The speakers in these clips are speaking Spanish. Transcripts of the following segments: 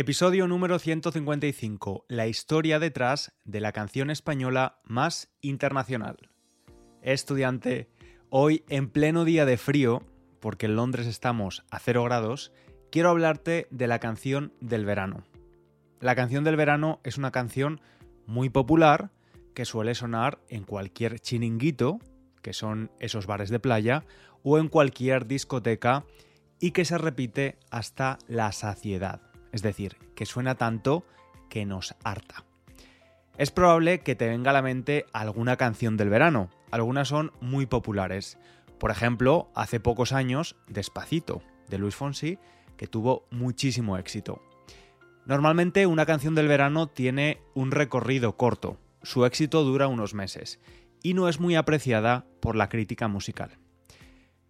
Episodio número 155. La historia detrás de la canción española más internacional. Estudiante, hoy en pleno día de frío, porque en Londres estamos a 0 grados, quiero hablarte de la canción del verano. La canción del verano es una canción muy popular que suele sonar en cualquier chiringuito, que son esos bares de playa, o en cualquier discoteca y que se repite hasta la saciedad es decir, que suena tanto que nos harta. Es probable que te venga a la mente alguna canción del verano, algunas son muy populares. Por ejemplo, hace pocos años, Despacito, de Luis Fonsi, que tuvo muchísimo éxito. Normalmente una canción del verano tiene un recorrido corto, su éxito dura unos meses, y no es muy apreciada por la crítica musical.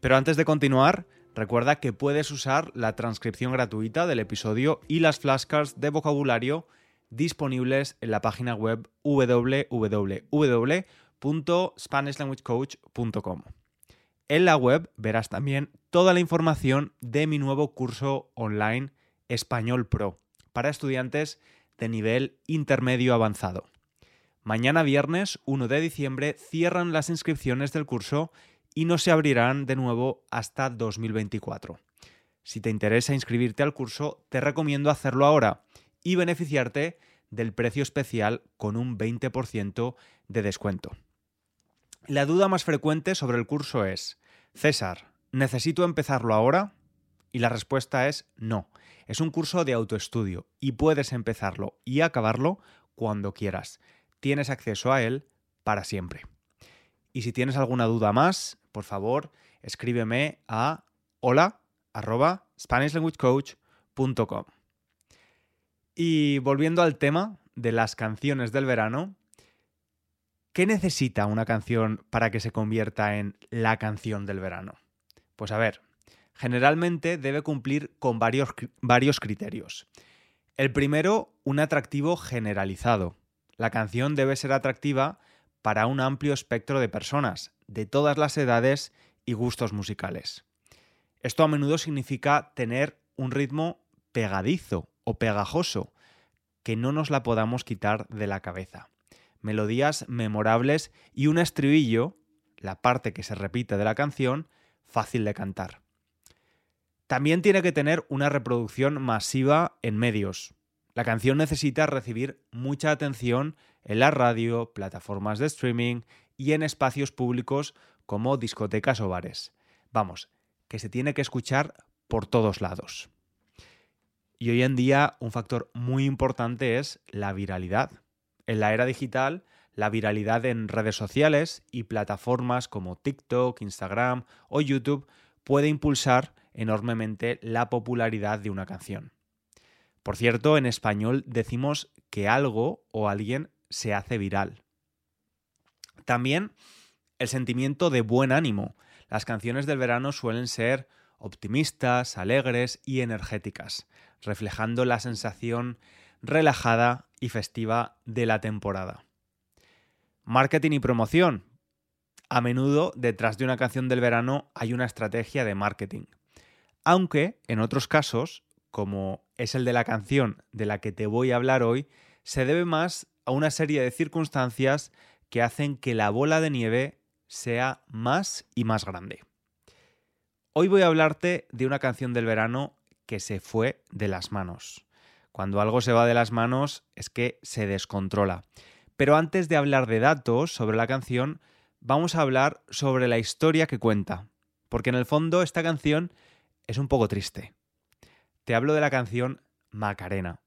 Pero antes de continuar, Recuerda que puedes usar la transcripción gratuita del episodio y las flashcards de vocabulario disponibles en la página web www.spanishlanguagecoach.com. En la web verás también toda la información de mi nuevo curso online Español Pro para estudiantes de nivel intermedio avanzado. Mañana viernes 1 de diciembre cierran las inscripciones del curso y no se abrirán de nuevo hasta 2024. Si te interesa inscribirte al curso, te recomiendo hacerlo ahora y beneficiarte del precio especial con un 20% de descuento. La duda más frecuente sobre el curso es, César, ¿necesito empezarlo ahora? Y la respuesta es no. Es un curso de autoestudio y puedes empezarlo y acabarlo cuando quieras. Tienes acceso a él para siempre. Y si tienes alguna duda más, por favor, escríbeme a hola Y volviendo al tema de las canciones del verano, ¿qué necesita una canción para que se convierta en la canción del verano? Pues a ver, generalmente debe cumplir con varios, varios criterios. El primero, un atractivo generalizado. La canción debe ser atractiva para un amplio espectro de personas, de todas las edades y gustos musicales. Esto a menudo significa tener un ritmo pegadizo o pegajoso, que no nos la podamos quitar de la cabeza. Melodías memorables y un estribillo, la parte que se repite de la canción, fácil de cantar. También tiene que tener una reproducción masiva en medios. La canción necesita recibir mucha atención en la radio, plataformas de streaming y en espacios públicos como discotecas o bares. Vamos, que se tiene que escuchar por todos lados. Y hoy en día un factor muy importante es la viralidad. En la era digital, la viralidad en redes sociales y plataformas como TikTok, Instagram o YouTube puede impulsar enormemente la popularidad de una canción. Por cierto, en español decimos que algo o alguien se hace viral. También el sentimiento de buen ánimo. Las canciones del verano suelen ser optimistas, alegres y energéticas, reflejando la sensación relajada y festiva de la temporada. Marketing y promoción. A menudo detrás de una canción del verano hay una estrategia de marketing. Aunque en otros casos, como es el de la canción de la que te voy a hablar hoy, se debe más a una serie de circunstancias que hacen que la bola de nieve sea más y más grande. Hoy voy a hablarte de una canción del verano que se fue de las manos. Cuando algo se va de las manos es que se descontrola. Pero antes de hablar de datos sobre la canción, vamos a hablar sobre la historia que cuenta. Porque en el fondo esta canción es un poco triste. Te hablo de la canción Macarena.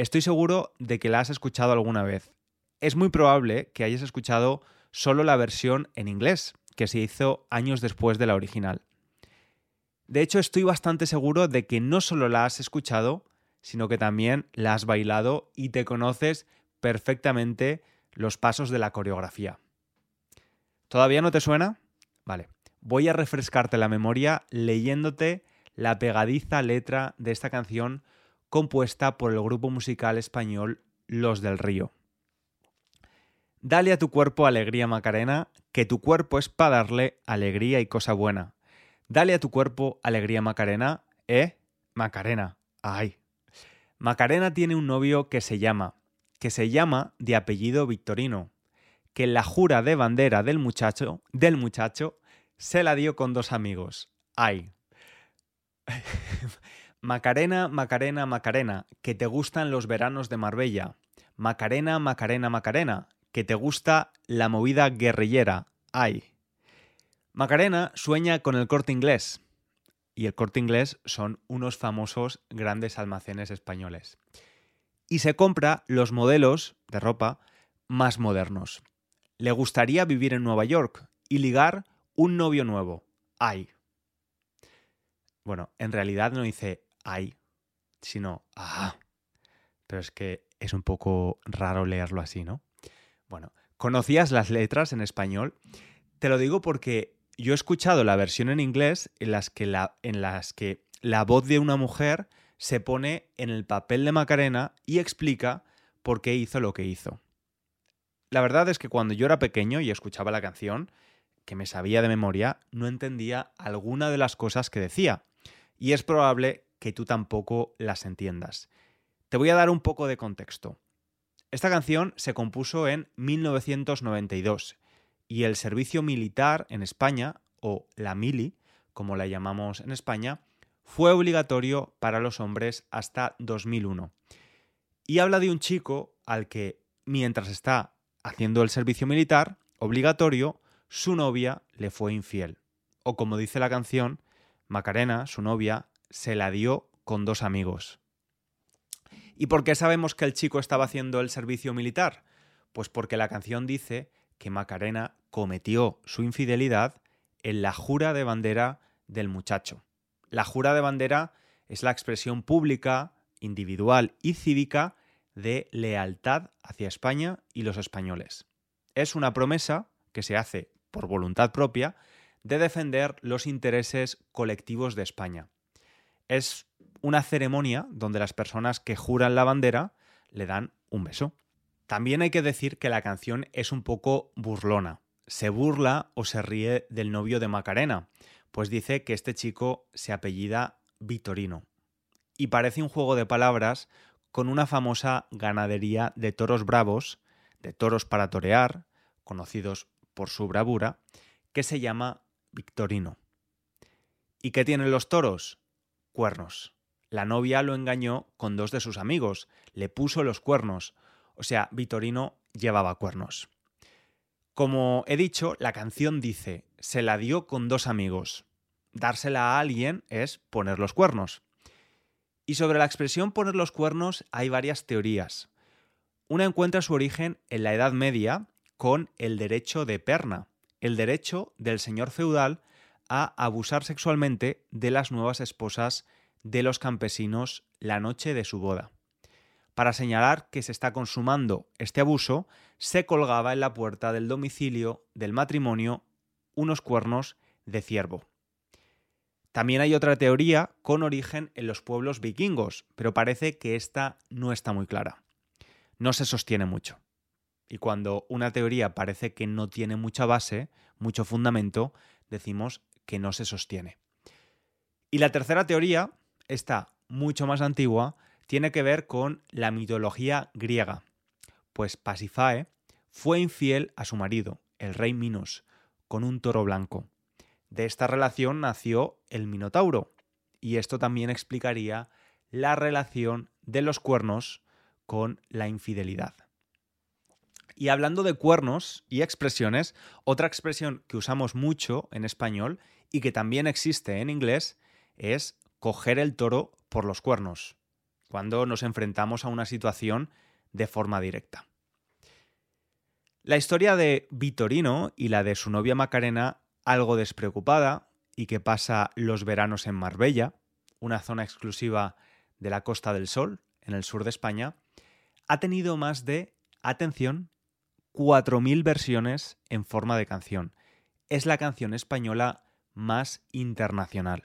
Estoy seguro de que la has escuchado alguna vez. Es muy probable que hayas escuchado solo la versión en inglés, que se hizo años después de la original. De hecho, estoy bastante seguro de que no solo la has escuchado, sino que también la has bailado y te conoces perfectamente los pasos de la coreografía. ¿Todavía no te suena? Vale, voy a refrescarte la memoria leyéndote la pegadiza letra de esta canción compuesta por el grupo musical español Los del Río. Dale a tu cuerpo alegría Macarena, que tu cuerpo es para darle alegría y cosa buena. Dale a tu cuerpo alegría Macarena, eh, Macarena, ay. Macarena tiene un novio que se llama, que se llama de apellido Victorino, que la jura de bandera del muchacho, del muchacho, se la dio con dos amigos. Ay. Macarena, Macarena, Macarena, que te gustan los veranos de Marbella. Macarena, Macarena, Macarena, que te gusta la movida guerrillera. Ay. Macarena sueña con el corte inglés. Y el corte inglés son unos famosos grandes almacenes españoles. Y se compra los modelos de ropa más modernos. Le gustaría vivir en Nueva York y ligar un novio nuevo. Ay. Bueno, en realidad no dice sino ah. Pero es que es un poco raro leerlo así, ¿no? Bueno, ¿conocías las letras en español? Te lo digo porque yo he escuchado la versión en inglés en las que la, en las que la voz de una mujer se pone en el papel de Macarena y explica por qué hizo lo que hizo. La verdad es que cuando yo era pequeño y escuchaba la canción, que me sabía de memoria, no entendía alguna de las cosas que decía. Y es probable que tú tampoco las entiendas. Te voy a dar un poco de contexto. Esta canción se compuso en 1992 y el servicio militar en España, o la mili, como la llamamos en España, fue obligatorio para los hombres hasta 2001. Y habla de un chico al que, mientras está haciendo el servicio militar obligatorio, su novia le fue infiel. O como dice la canción, Macarena, su novia, se la dio con dos amigos. ¿Y por qué sabemos que el chico estaba haciendo el servicio militar? Pues porque la canción dice que Macarena cometió su infidelidad en la jura de bandera del muchacho. La jura de bandera es la expresión pública, individual y cívica de lealtad hacia España y los españoles. Es una promesa que se hace por voluntad propia de defender los intereses colectivos de España. Es una ceremonia donde las personas que juran la bandera le dan un beso. También hay que decir que la canción es un poco burlona. Se burla o se ríe del novio de Macarena, pues dice que este chico se apellida Vitorino. Y parece un juego de palabras con una famosa ganadería de toros bravos, de toros para torear, conocidos por su bravura, que se llama Victorino. ¿Y qué tienen los toros? Cuernos. La novia lo engañó con dos de sus amigos, le puso los cuernos, o sea, Vitorino llevaba cuernos. Como he dicho, la canción dice, se la dio con dos amigos. Dársela a alguien es poner los cuernos. Y sobre la expresión poner los cuernos hay varias teorías. Una encuentra su origen en la Edad Media con el derecho de perna, el derecho del señor feudal a abusar sexualmente de las nuevas esposas de los campesinos la noche de su boda. Para señalar que se está consumando este abuso, se colgaba en la puerta del domicilio del matrimonio unos cuernos de ciervo. También hay otra teoría con origen en los pueblos vikingos, pero parece que esta no está muy clara. No se sostiene mucho. Y cuando una teoría parece que no tiene mucha base, mucho fundamento, decimos que no se sostiene. Y la tercera teoría, está mucho más antigua, tiene que ver con la mitología griega, pues Pasifae fue infiel a su marido, el rey Minos, con un toro blanco. De esta relación nació el Minotauro, y esto también explicaría la relación de los cuernos con la infidelidad. Y hablando de cuernos y expresiones, otra expresión que usamos mucho en español y que también existe en inglés es coger el toro por los cuernos cuando nos enfrentamos a una situación de forma directa. La historia de Vitorino y la de su novia Macarena, algo despreocupada y que pasa los veranos en Marbella, una zona exclusiva de la Costa del Sol, en el sur de España, ha tenido más de, atención, 4.000 versiones en forma de canción. Es la canción española más internacional.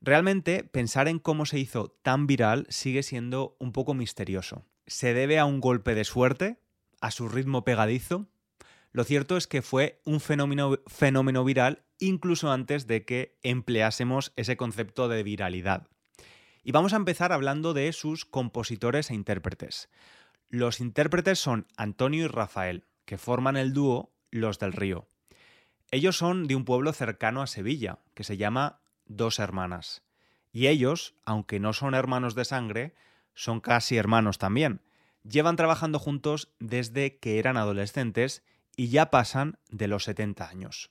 Realmente, pensar en cómo se hizo tan viral sigue siendo un poco misterioso. ¿Se debe a un golpe de suerte? ¿A su ritmo pegadizo? Lo cierto es que fue un fenómeno, fenómeno viral incluso antes de que empleásemos ese concepto de viralidad. Y vamos a empezar hablando de sus compositores e intérpretes. Los intérpretes son Antonio y Rafael, que forman el dúo Los del Río. Ellos son de un pueblo cercano a Sevilla, que se llama Dos Hermanas. Y ellos, aunque no son hermanos de sangre, son casi hermanos también. Llevan trabajando juntos desde que eran adolescentes y ya pasan de los 70 años.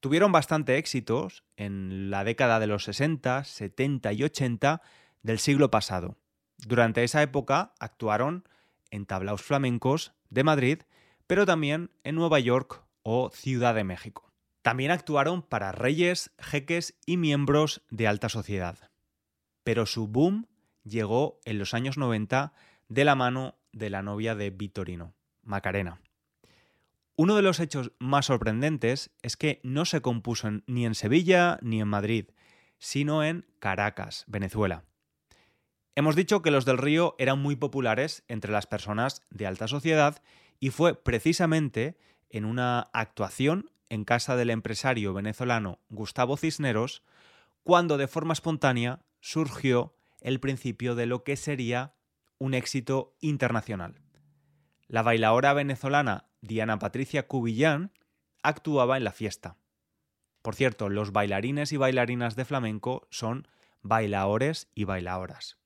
Tuvieron bastante éxitos en la década de los 60, 70 y 80 del siglo pasado. Durante esa época actuaron en tablaos flamencos de Madrid, pero también en Nueva York o Ciudad de México. También actuaron para reyes, jeques y miembros de alta sociedad. Pero su boom llegó en los años 90 de la mano de la novia de Vitorino, Macarena. Uno de los hechos más sorprendentes es que no se compuso ni en Sevilla ni en Madrid, sino en Caracas, Venezuela. Hemos dicho que los del Río eran muy populares entre las personas de alta sociedad y fue precisamente en una actuación en casa del empresario venezolano Gustavo Cisneros cuando de forma espontánea surgió el principio de lo que sería un éxito internacional. La bailaora venezolana Diana Patricia Cubillán actuaba en la fiesta. Por cierto, los bailarines y bailarinas de flamenco son bailaores y bailaoras.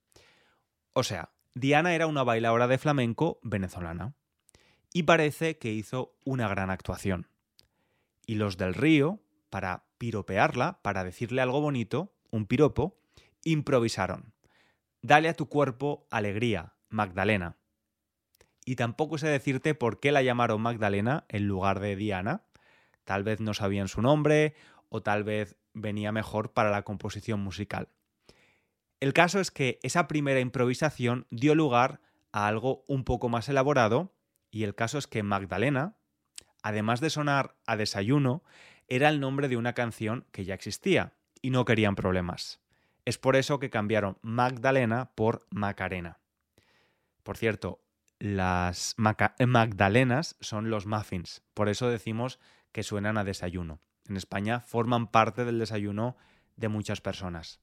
O sea, Diana era una bailaora de flamenco venezolana. Y parece que hizo una gran actuación. Y los del río, para piropearla, para decirle algo bonito, un piropo, improvisaron. Dale a tu cuerpo alegría, Magdalena. Y tampoco sé decirte por qué la llamaron Magdalena en lugar de Diana. Tal vez no sabían su nombre o tal vez venía mejor para la composición musical. El caso es que esa primera improvisación dio lugar a algo un poco más elaborado y el caso es que Magdalena, además de sonar a desayuno, era el nombre de una canción que ya existía y no querían problemas. Es por eso que cambiaron Magdalena por Macarena. Por cierto, las magdalenas son los muffins, por eso decimos que suenan a desayuno. En España forman parte del desayuno de muchas personas.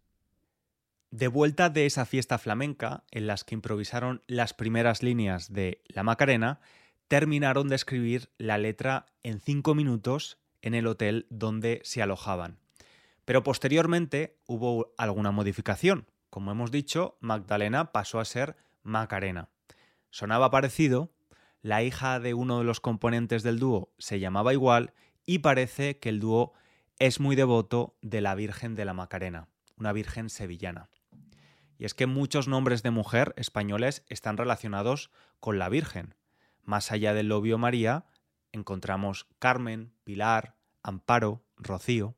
De vuelta de esa fiesta flamenca, en las que improvisaron las primeras líneas de La Macarena, terminaron de escribir la letra en cinco minutos en el hotel donde se alojaban. Pero posteriormente hubo alguna modificación. Como hemos dicho, Magdalena pasó a ser Macarena. Sonaba parecido, la hija de uno de los componentes del dúo se llamaba igual y parece que el dúo es muy devoto de la Virgen de la Macarena, una Virgen sevillana. Y es que muchos nombres de mujer españoles están relacionados con la Virgen. Más allá del obvio María, encontramos Carmen, Pilar, Amparo, Rocío.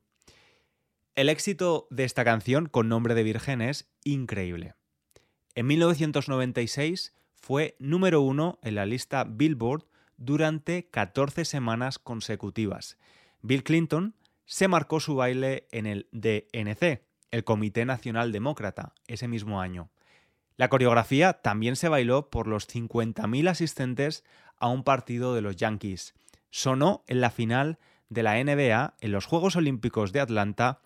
El éxito de esta canción con nombre de Virgen es increíble. En 1996 fue número uno en la lista Billboard durante 14 semanas consecutivas. Bill Clinton se marcó su baile en el DNC, el Comité Nacional Demócrata, ese mismo año. La coreografía también se bailó por los 50.000 asistentes a un partido de los Yankees. Sonó en la final de la NBA en los Juegos Olímpicos de Atlanta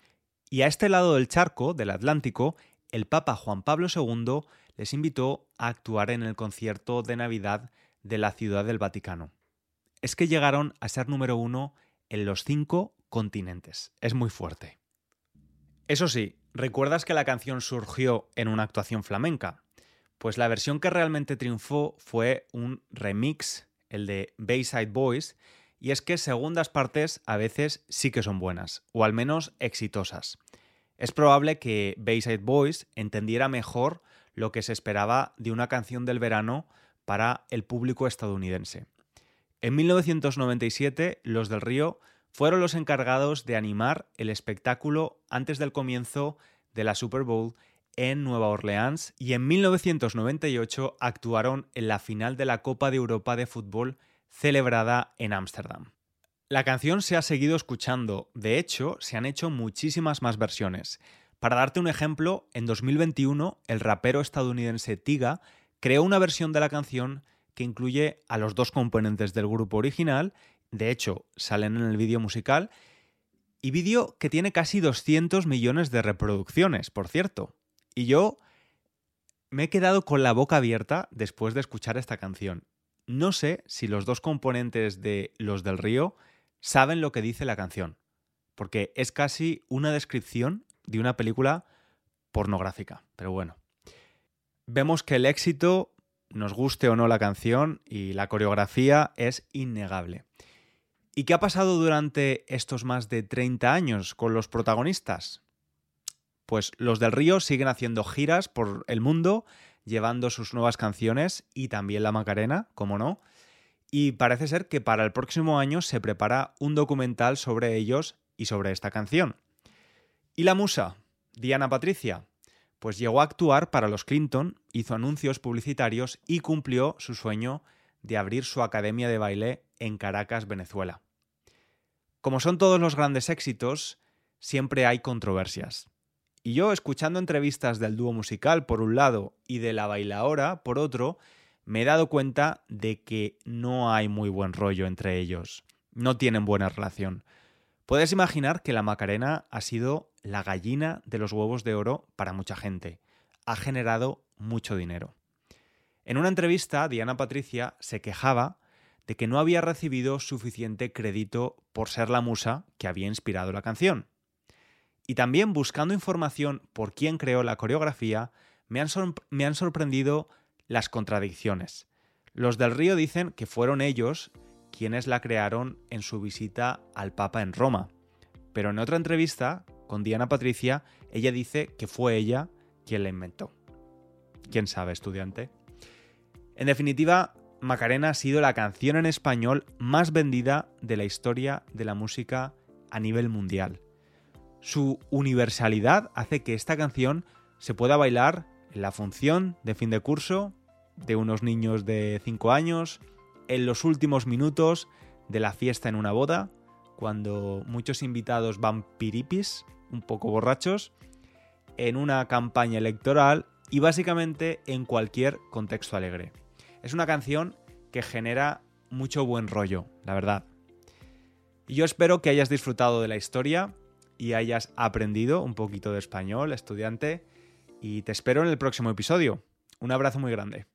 y a este lado del charco, del Atlántico, el Papa Juan Pablo II les invitó a actuar en el concierto de Navidad de la Ciudad del Vaticano. Es que llegaron a ser número uno en los cinco continentes. Es muy fuerte. Eso sí, ¿recuerdas que la canción surgió en una actuación flamenca? Pues la versión que realmente triunfó fue un remix, el de Bayside Boys, y es que segundas partes a veces sí que son buenas, o al menos exitosas. Es probable que Bayside Boys entendiera mejor lo que se esperaba de una canción del verano para el público estadounidense. En 1997, los del Río fueron los encargados de animar el espectáculo antes del comienzo de la Super Bowl en Nueva Orleans y en 1998 actuaron en la final de la Copa de Europa de Fútbol celebrada en Ámsterdam. La canción se ha seguido escuchando, de hecho se han hecho muchísimas más versiones. Para darte un ejemplo, en 2021 el rapero estadounidense Tiga creó una versión de la canción que incluye a los dos componentes del grupo original, de hecho salen en el vídeo musical, y vídeo que tiene casi 200 millones de reproducciones, por cierto. Y yo me he quedado con la boca abierta después de escuchar esta canción. No sé si los dos componentes de Los del Río saben lo que dice la canción, porque es casi una descripción de una película pornográfica, pero bueno. Vemos que el éxito, nos guste o no la canción y la coreografía es innegable. ¿Y qué ha pasado durante estos más de 30 años con los protagonistas? Pues los del Río siguen haciendo giras por el mundo, llevando sus nuevas canciones y también la Macarena, como no. Y parece ser que para el próximo año se prepara un documental sobre ellos y sobre esta canción. ¿Y la musa? Diana Patricia. Pues llegó a actuar para los Clinton, hizo anuncios publicitarios y cumplió su sueño de abrir su academia de baile en Caracas, Venezuela. Como son todos los grandes éxitos, siempre hay controversias. Y yo, escuchando entrevistas del dúo musical por un lado y de la bailaora por otro, me he dado cuenta de que no hay muy buen rollo entre ellos. No tienen buena relación. Puedes imaginar que la Macarena ha sido la gallina de los huevos de oro para mucha gente. Ha generado mucho dinero. En una entrevista, Diana Patricia se quejaba de que no había recibido suficiente crédito por ser la musa que había inspirado la canción. Y también buscando información por quién creó la coreografía, me han, me han sorprendido las contradicciones. Los del Río dicen que fueron ellos quienes la crearon en su visita al Papa en Roma. Pero en otra entrevista con Diana Patricia, ella dice que fue ella quien la inventó. ¿Quién sabe, estudiante? En definitiva, Macarena ha sido la canción en español más vendida de la historia de la música a nivel mundial. Su universalidad hace que esta canción se pueda bailar en la función de fin de curso de unos niños de 5 años, en los últimos minutos de la fiesta en una boda, cuando muchos invitados van piripis, un poco borrachos, en una campaña electoral y básicamente en cualquier contexto alegre. Es una canción que genera mucho buen rollo, la verdad. Y yo espero que hayas disfrutado de la historia y hayas aprendido un poquito de español, estudiante, y te espero en el próximo episodio. Un abrazo muy grande.